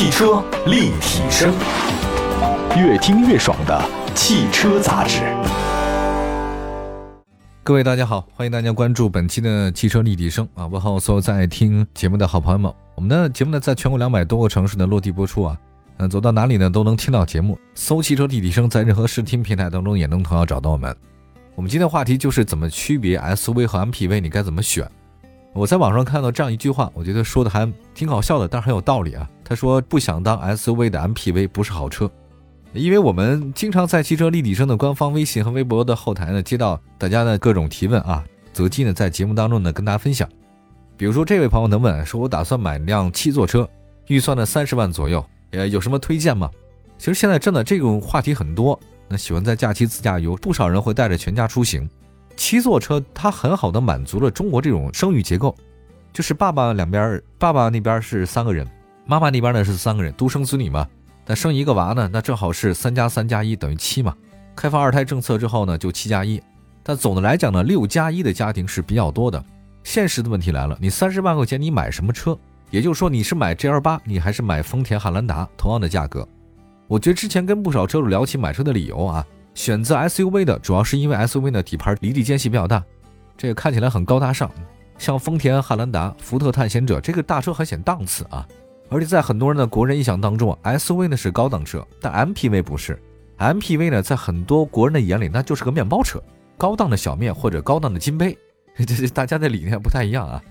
汽车立体声，越听越爽的汽车杂志。各位大家好，欢迎大家关注本期的汽车立体声啊！问候所有在听节目的好朋友们。我们的节目呢，在全国两百多个城市的落地播出啊，嗯，走到哪里呢都能听到节目。搜汽车立体声，在任何视听平台当中也能同样找到我们。我们今天的话题就是怎么区别 SUV 和 MPV，你该怎么选？我在网上看到这样一句话，我觉得说的还挺搞笑的，但是很有道理啊。他说：“不想当 SUV 的 MPV 不是好车。”因为我们经常在汽车立体声的官方微信和微博的后台呢，接到大家的各种提问啊，择机呢在节目当中呢跟大家分享。比如说这位朋友能问说：“我打算买辆七座车，预算呢三十万左右，呃，有什么推荐吗？”其实现在真的这种话题很多，那喜欢在假期自驾游，不少人会带着全家出行。七座车，它很好的满足了中国这种生育结构，就是爸爸两边，爸爸那边是三个人，妈妈那边呢是三个人，独生子女嘛，那生一个娃呢，那正好是三加三加一等于七嘛。开放二胎政策之后呢，就七加一，但总的来讲呢，六加一的家庭是比较多的。现实的问题来了，你三十万块钱你买什么车？也就是说你是买 GL 八，你还是买丰田汉兰达？同样的价格，我觉得之前跟不少车主聊起买车的理由啊。选择 SUV 的主要是因为 SUV 呢底盘离地间隙比较大，这个看起来很高大上。像丰田汉兰达、福特探险者这个大车很显档次啊。而且在很多人的国人印象当中啊，SUV 呢是高档车，但 MPV 不是。MPV 呢在很多国人的眼里那就是个面包车，高档的小面或者高档的金杯。这这大家的理念不太一样啊。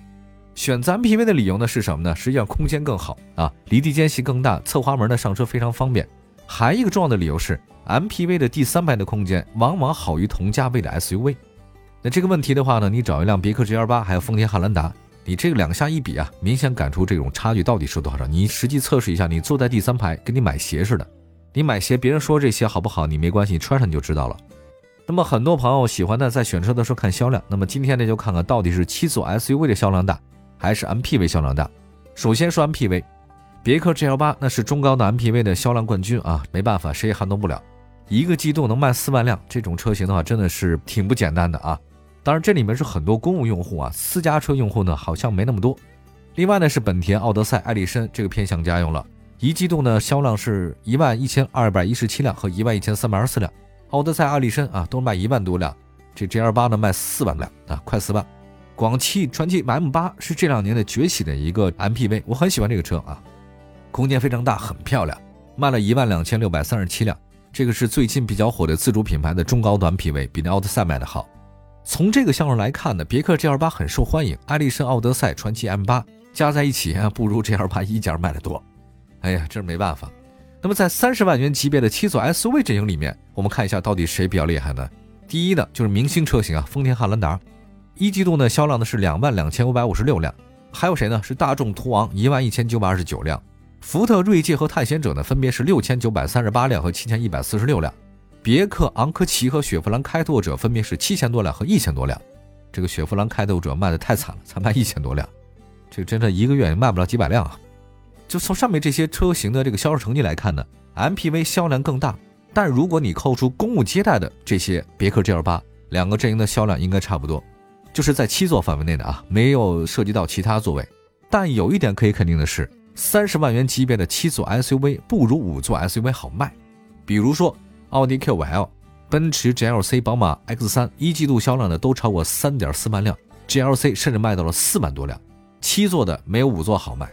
选择 MPV 的理由呢是什么呢？实际上空间更好啊，离地间隙更大，侧滑门呢上车非常方便。还一个重要的理由是，MPV 的第三排的空间往往好于同价位的 SUV。那这个问题的话呢，你找一辆别克 GL 八，还有丰田汉兰达，你这个两下一比啊，明显感出这种差距到底是多少。你实际测试一下，你坐在第三排，跟你买鞋似的。你买鞋，别人说这鞋好不好，你没关系，你穿上你就知道了。那么很多朋友喜欢呢，在选车的时候看销量。那么今天呢，就看看到底是七座 SUV 的销量大，还是 MPV 销量大。首先说 MPV。别克 GL 八那是中高档 MPV 的销量冠军啊，没办法，谁也撼动不了。一个季度能卖四万辆，这种车型的话，真的是挺不简单的啊。当然，这里面是很多公务用户啊，私家车用户呢好像没那么多。另外呢，是本田奥德赛、艾力绅这个偏向家用了，一季度呢销量是一万一千二百一十七辆和一万一千三百二十四辆。奥德赛、艾力绅啊都卖一万多辆，这 GL 八呢卖四万辆啊，快四万。广汽传祺 M 八是这两年的崛起的一个 MPV，我很喜欢这个车啊。空间非常大，很漂亮，卖了一万两千六百三十七辆。这个是最近比较火的自主品牌的中高端 MPV，比那奥德赛卖的好。从这个销量来看呢，别克 GL 八很受欢迎，艾力绅、奥德赛、传祺 M 八加在一起啊，不如 GL 八一家卖的多。哎呀，这是没办法。那么在三十万元级别的七座 SUV 阵营里面，我们看一下到底谁比较厉害呢？第一呢就是明星车型啊，丰田汉兰达，一季度呢销量呢是两万两千五百五十六辆。还有谁呢？是大众途昂，一万一千九百二十九辆。福特锐界和探险者呢，分别是六千九百三十八辆和七千一百四十六辆；别克昂科旗和雪佛兰开拓者分别是七千多辆和一千多辆。这个雪佛兰开拓者卖的太惨了，才卖一千多辆，这个真的一个月也卖不了几百辆啊！就从上面这些车型的这个销售成绩来看呢，MPV 销量更大，但如果你扣除公务接待的这些别克 GL 八，两个阵营的销量应该差不多，就是在七座范围内的啊，没有涉及到其他座位。但有一点可以肯定的是。三十万元级别的七座 SUV 不如五座 SUV 好卖，比如说奥迪 Q5L、奔驰 GLC、宝马 X3，一季度销量呢都超过三点四万辆，GLC 甚至卖到了四万多辆。七座的没有五座好卖，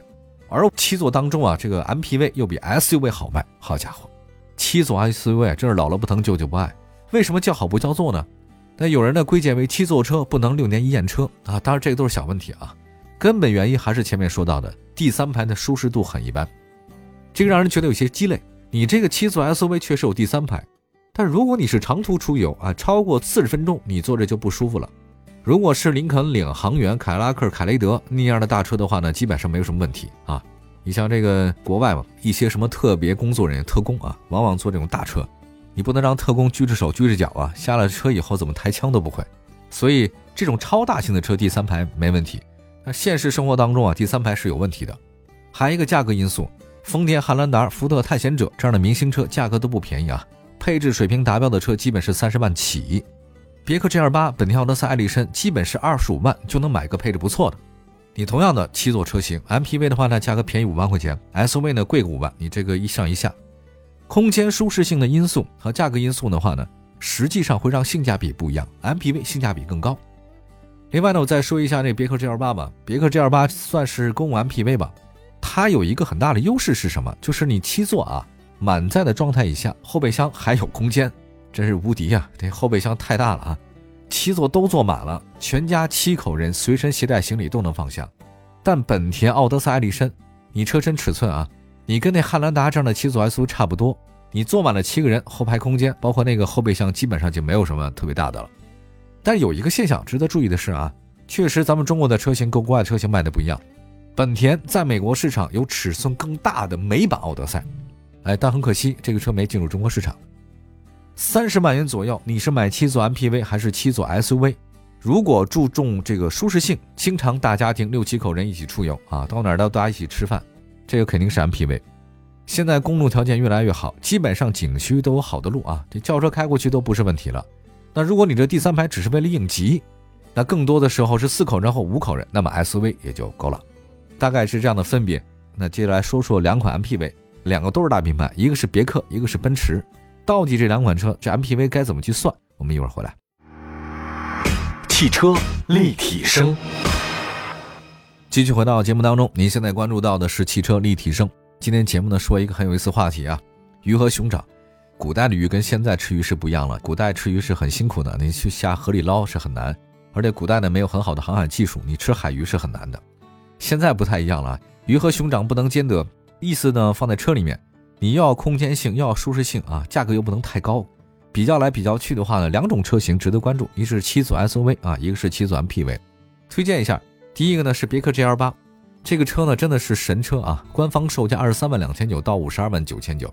而七座当中啊，这个 MPV 又比 SUV 好卖。好家伙，七座 SUV 真是姥姥不疼舅舅不爱。为什么叫好不叫座呢？那有人呢归结为七座车不能六年一验车啊，当然这个都是小问题啊。根本原因还是前面说到的，第三排的舒适度很一般，这个让人觉得有些鸡肋。你这个七座 SUV 确实有第三排，但如果你是长途出游啊，超过四十分钟，你坐着就不舒服了。如果是林肯领航员、凯迪拉克、凯雷德那样的大车的话呢，基本上没有什么问题啊。你像这个国外嘛，一些什么特别工作人员、特工啊，往往坐这种大车，你不能让特工拘着手、拘着脚啊，下了车以后怎么抬枪都不会。所以这种超大型的车第三排没问题。那现实生活当中啊，第三排是有问题的，还一个价格因素。丰田汉兰达、福特探险者这样的明星车价格都不便宜啊，配置水平达标的车基本是三十万起。别克 GL 八、本田奥德赛、艾力绅基本是二十五万就能买个配置不错的。你同样的七座车型，MPV 的话呢，价格便宜五万块钱，SUV 呢贵个五万，你这个一上一下，空间舒适性的因素和价格因素的话呢，实际上会让性价比不一样，MPV 性价比更高。另外呢，我再说一下那别克 GL8 吧，别克 GL8 算是公务 MPV 吧，它有一个很大的优势是什么？就是你七座啊，满载的状态以下，后备箱还有空间，真是无敌呀！这后备箱太大了啊。七座都坐满了，全家七口人随身携带行李都能放下。但本田奥德赛、艾力绅，你车身尺寸啊，你跟那汉兰达这样的七座 SUV 差不多，你坐满了七个人，后排空间包括那个后备箱基本上就没有什么特别大的了。但有一个现象值得注意的是啊，确实咱们中国的车型跟国外车型卖的不一样。本田在美国市场有尺寸更大的美版奥德赛，哎，但很可惜这个车没进入中国市场。三十万元左右，你是买七座 MPV 还是七座 SUV？如果注重这个舒适性，经常大家庭六七口人一起出游啊，到哪儿都大家一起吃饭，这个肯定是 MPV。现在公路条件越来越好，基本上景区都有好的路啊，这轿车开过去都不是问题了。那如果你这第三排只是为了应急，那更多的时候是四口人或五口人，那么 SUV 也就够了，大概是这样的分别。那接下来说说两款 MPV，两个都是大品牌，一个是别克，一个是奔驰。到底这两款车这 MPV 该怎么去算？我们一会儿回来。汽车立体声，继续回到节目当中。您现在关注到的是汽车立体声。今天节目呢说一个很有意思话题啊，鱼和熊掌。古代的鱼跟现在吃鱼是不一样了。古代吃鱼是很辛苦的，你去下河里捞是很难，而且古代呢没有很好的航海技术，你吃海鱼是很难的。现在不太一样了，鱼和熊掌不能兼得，意思呢放在车里面。你要空间性，又要舒适性啊，价格又不能太高。比较来比较去的话呢，两种车型值得关注，一是七座 SUV 啊，一个是七座 MPV。推荐一下，第一个呢是别克 GL8，这个车呢真的是神车啊，官方售价二十三万两千九到五十二万九千九。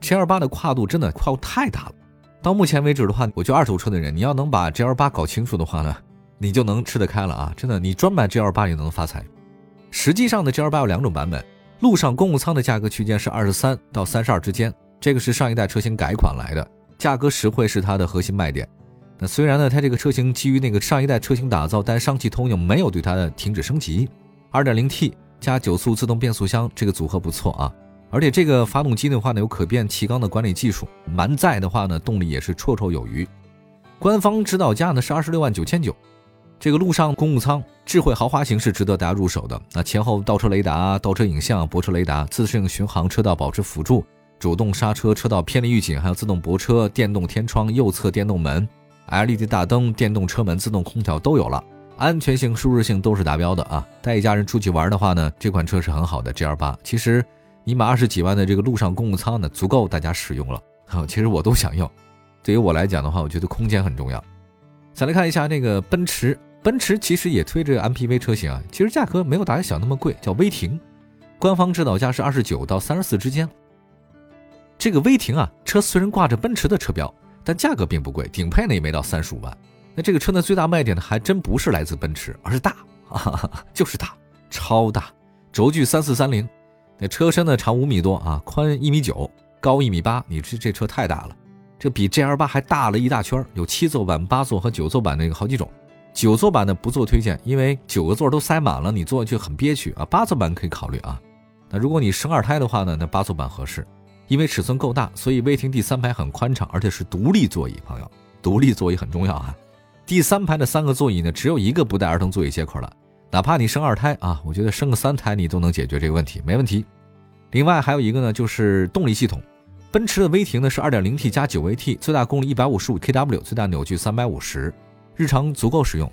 GL8 的跨度真的跨度太大了。到目前为止的话，我就二手车的人，你要能把 GL8 搞清楚的话呢，你就能吃得开了啊！真的，你专买 GL8 也能发财。实际上呢，GL8 有两种版本。路上公务舱的价格区间是二十三到三十二之间，这个是上一代车型改款来的，价格实惠是它的核心卖点。那虽然呢，它这个车型基于那个上一代车型打造，但上汽通用没有对它的停止升级。二点零 T 加九速自动变速箱，这个组合不错啊。而且这个发动机的话呢，有可变气缸的管理技术，满载的话呢，动力也是绰绰有余。官方指导价呢是二十六万九千九。这个路上公务舱智慧豪华型是值得大家入手的。那前后倒车雷达、倒车影像、泊车雷达、自适应巡航车道保持辅助、主动刹车、车道偏离预警，还有自动泊车、电动天窗、右侧电动门、LED 大灯、电动车门、自动空调都有了，安全性、舒适性都是达标的啊！带一家人出去玩的话呢，这款车是很好的 GL8。其实你买二十几万的这个路上公务舱呢，足够大家使用了。其实我都想要。对于我来讲的话，我觉得空间很重要。再来看一下那个奔驰。奔驰其实也推这个 MPV 车型啊，其实价格没有大家想那么贵，叫威霆，官方指导价是二十九到三十四之间。这个威霆啊，车虽然挂着奔驰的车标，但价格并不贵，顶配呢也没到三十五万。那这个车呢，最大卖点呢还真不是来自奔驰，而是大，就是大，超大，轴距三四三零，那车身呢长五米多啊，宽一米九，高一米八，你这这车太大了，这比 GL 八还大了一大圈，有七座版、八座和九座版那个好几种。九座版的不做推荐，因为九个座都塞满了，你坐下去很憋屈啊。八座版可以考虑啊。那如果你生二胎的话呢，那八座版合适，因为尺寸够大，所以威霆第三排很宽敞，而且是独立座椅。朋友，独立座椅很重要啊。第三排的三个座椅呢，只有一个不带儿童座椅接口了，哪怕你生二胎啊，我觉得生个三胎你都能解决这个问题，没问题。另外还有一个呢，就是动力系统，奔驰的威霆呢是 2.0T 加 9AT，最大功率155 kW，最大扭矩350。日常足够使用，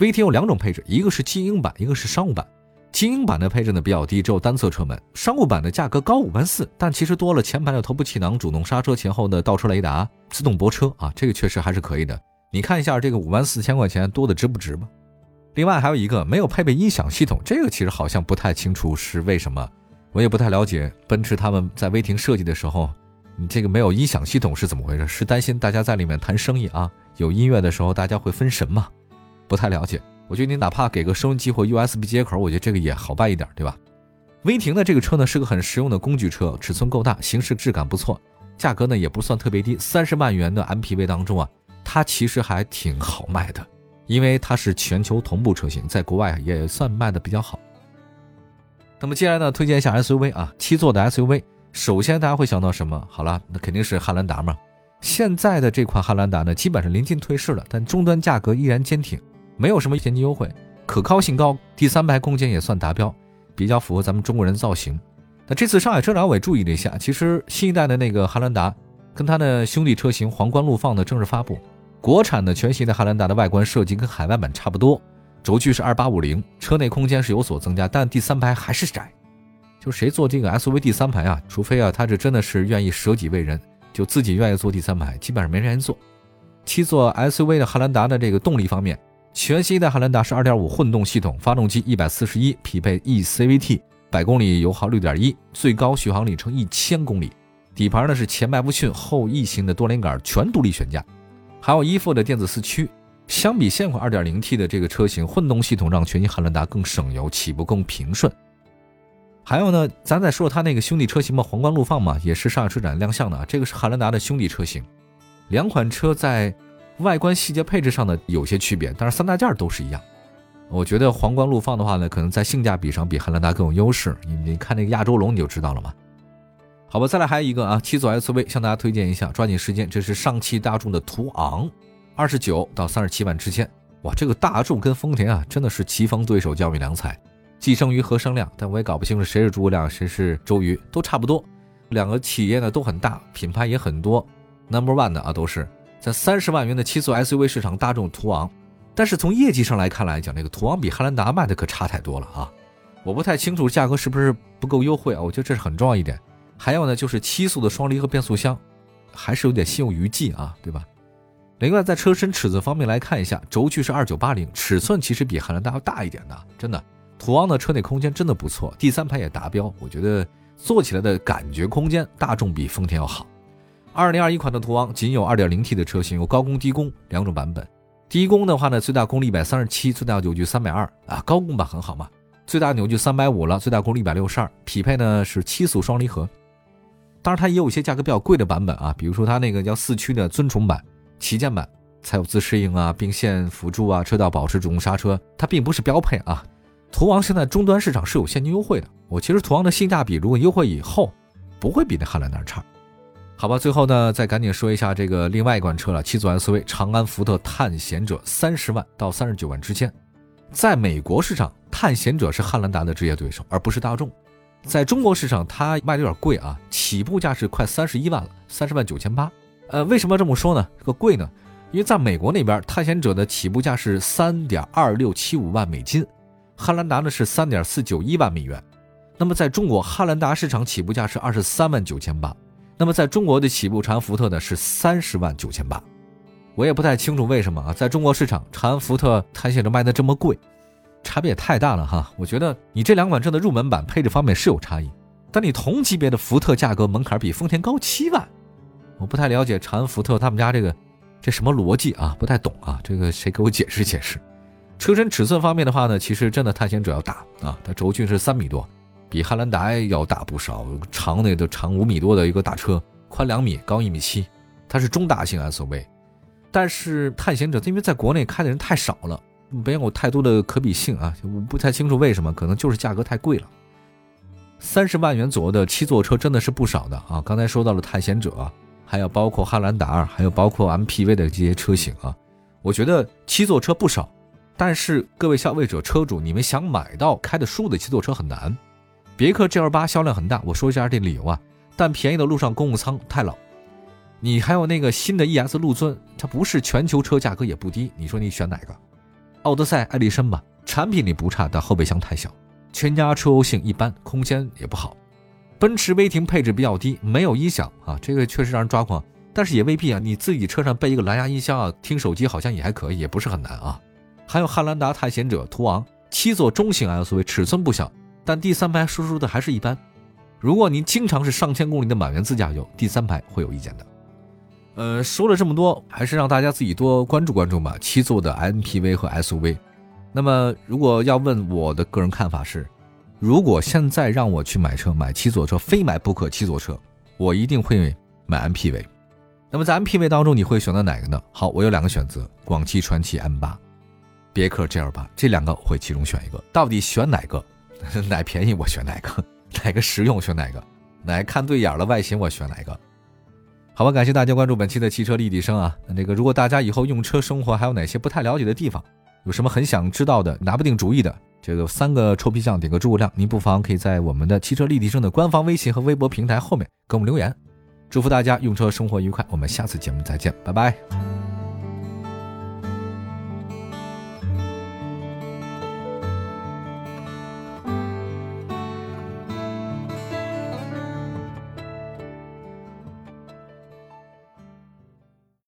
威霆有两种配置，一个是精英版，一个是商务版。精英版的配置呢比较低，只有单侧车门。商务版的价格高五万四，但其实多了前排的头部气囊、主动刹车、前后的倒车雷达、自动泊车啊，这个确实还是可以的。你看一下这个五万四千块钱多的值不值吧？另外还有一个没有配备音响系统，这个其实好像不太清楚是为什么，我也不太了解。奔驰他们在威霆设计的时候，你这个没有音响系统是怎么回事？是担心大家在里面谈生意啊？有音乐的时候，大家会分神吗？不太了解。我觉得你哪怕给个收音机或 USB 接口，我觉得这个也好办一点，对吧？威霆的这个车呢，是个很实用的工具车，尺寸够大，行驶质感不错，价格呢也不算特别低。三十万元的 MPV 当中啊，它其实还挺好卖的，因为它是全球同步车型，在国外也算卖的比较好。那么接下来呢，推荐一下 SUV 啊，七座的 SUV。首先大家会想到什么？好了，那肯定是汉兰达嘛。现在的这款汉兰达呢，基本上临近退市了，但终端价格依然坚挺，没有什么现金优惠，可靠性高，第三排空间也算达标，比较符合咱们中国人造型。那这次上海车展我也注意了一下，其实新一代的那个汉兰达跟它的兄弟车型皇冠陆放的正式发布。国产的全新的汉兰达的外观设计跟海外版差不多，轴距是二八五零，车内空间是有所增加，但第三排还是窄。就谁坐这个 SUV 第三排啊？除非啊，他这真的是愿意舍己为人，就自己愿意坐第三排，基本上没人坐。七座 SUV 的汉兰达的这个动力方面，全新的汉兰达是二点五混动系统，发动机一百四十一，匹配 eCVT，百公里油耗六点一，最高续航里程一千公里。底盘呢是前麦弗逊后异形的多连杆全独立悬架。还有依附的电子四驱，相比现款 2.0T 的这个车型，混动系统让全新汉兰达更省油，起步更平顺。还有呢，咱再说说它那个兄弟车型嘛，皇冠陆放嘛，也是上海车展亮相的啊。这个是汉兰达的兄弟车型，两款车在外观细节配置上呢有些区别，但是三大件都是一样。我觉得皇冠陆放的话呢，可能在性价比上比汉兰达更有优势。你你看那个亚洲龙你就知道了嘛。好吧，再来还有一个啊，七座 SUV 向大家推荐一下，抓紧时间，这是上汽大众的途昂，二十九到三十七万之间。哇，这个大众跟丰田啊，真的是棋逢对手，较比良才，既生瑜何生亮，但我也搞不清楚谁是诸葛亮，谁是周瑜，都差不多。两个企业呢都很大，品牌也很多，Number One 的啊都是在三十万元的七座 SUV 市场，大众途昂。但是从业绩上来看来讲，这个途昂比汉兰达卖的可差太多了啊！我不太清楚价格是不是不够优惠啊？我觉得这是很重要一点。还有呢，就是七速的双离合变速箱，还是有点心有余悸啊，对吧？另外，在车身尺寸方面来看一下，轴距是二九八零，尺寸其实比汉兰达要大一点的，真的。途昂的车内空间真的不错，第三排也达标，我觉得坐起来的感觉空间，大众比丰田要好。二零二一款的途昂仅有二点零 T 的车型，有高功低功两种版本。低功的话呢，最大功率一百三十七，最大扭矩三百二啊，高功版很好嘛，最大扭矩三百五了，最大功率一百六十二，匹配呢是七速双离合。当然，它也有一些价格比较贵的版本啊，比如说它那个叫四驱的尊崇版、旗舰版，才有自适应啊、并线辅助啊、车道保持、主动刹车，它并不是标配啊。途昂现在终端市场是有现金优惠的，我其实途昂的性价比如果优惠以后，不会比那汉兰达差。好吧，最后呢，再赶紧说一下这个另外一款车了，七座 SUV 长安福特探险者，三十万到三十九万之间，在美国市场，探险者是汉兰达的直接对手，而不是大众。在中国市场，它卖的有点贵啊，起步价是快三十一万了，三十万九千八。呃，为什么这么说呢？这个贵呢？因为在美国那边，探险者的起步价是三点二六七五万美金，汉兰达呢是三点四九一万美元。那么在中国，汉兰达市场起步价是二十三万九千八，那么在中国的起步长安福特呢是三十万九千八。我也不太清楚为什么啊，在中国市场，长安福特探险者卖的这么贵。差别也太大了哈！我觉得你这两款车的入门版配置方面是有差异，但你同级别的福特价格门槛比丰田高七万，我不太了解长安福特他们家这个这什么逻辑啊？不太懂啊！这个谁给我解释解释？车身尺寸方面的话呢，其实真的探险者要大啊，它轴距是三米多，比汉兰达要大不少，长的都长五米多的一个大车，宽两米，高一米七，它是中大型 SUV，但是探险者因为在国内开的人太少了。没有太多的可比性啊，我不太清楚为什么，可能就是价格太贵了。三十万元左右的七座车真的是不少的啊！刚才说到了探险者，还有包括汉兰达，还有包括 MPV 的这些车型啊，我觉得七座车不少。但是各位消费者、车主，你们想买到开的舒服的七座车很难。别克 GL 八销量很大，我说一下这理由啊，但便宜的路上公务舱太老。你还有那个新的 ES 陆尊，它不是全球车价格也不低，你说你选哪个？奥德赛、艾力绅吧，产品力不差，但后备箱太小，全家车油性一般，空间也不好。奔驰威霆配置比较低，没有音响啊，这个确实让人抓狂。但是也未必啊，你自己车上备一个蓝牙音箱啊，听手机好像也还可以，也不是很难啊。还有汉兰达、探险者、途昂，七座中型 SUV，尺寸不小，但第三排输出的还是一般。如果您经常是上千公里的满员自驾游，第三排会有意见的。呃，说了这么多，还是让大家自己多关注关注吧。七座的 MPV 和 SUV，那么如果要问我的个人看法是，如果现在让我去买车，买七座车，非买不可七座车，我一定会买 MPV。那么在 MPV 当中，你会选择哪个呢？好，我有两个选择：广汽传祺 M8。别克 GL 八，这两个我会其中选一个。到底选哪个？哪便宜我选哪个，哪个实用选哪个，哪看对眼了外形我选哪个。好吧，感谢大家关注本期的汽车立体声啊。那个如果大家以后用车生活还有哪些不太了解的地方，有什么很想知道的，拿不定主意的，这个三个臭皮匠点个诸葛亮，您不妨可以在我们的汽车立体声的官方微信和微博平台后面给我们留言。祝福大家用车生活愉快，我们下次节目再见，拜拜。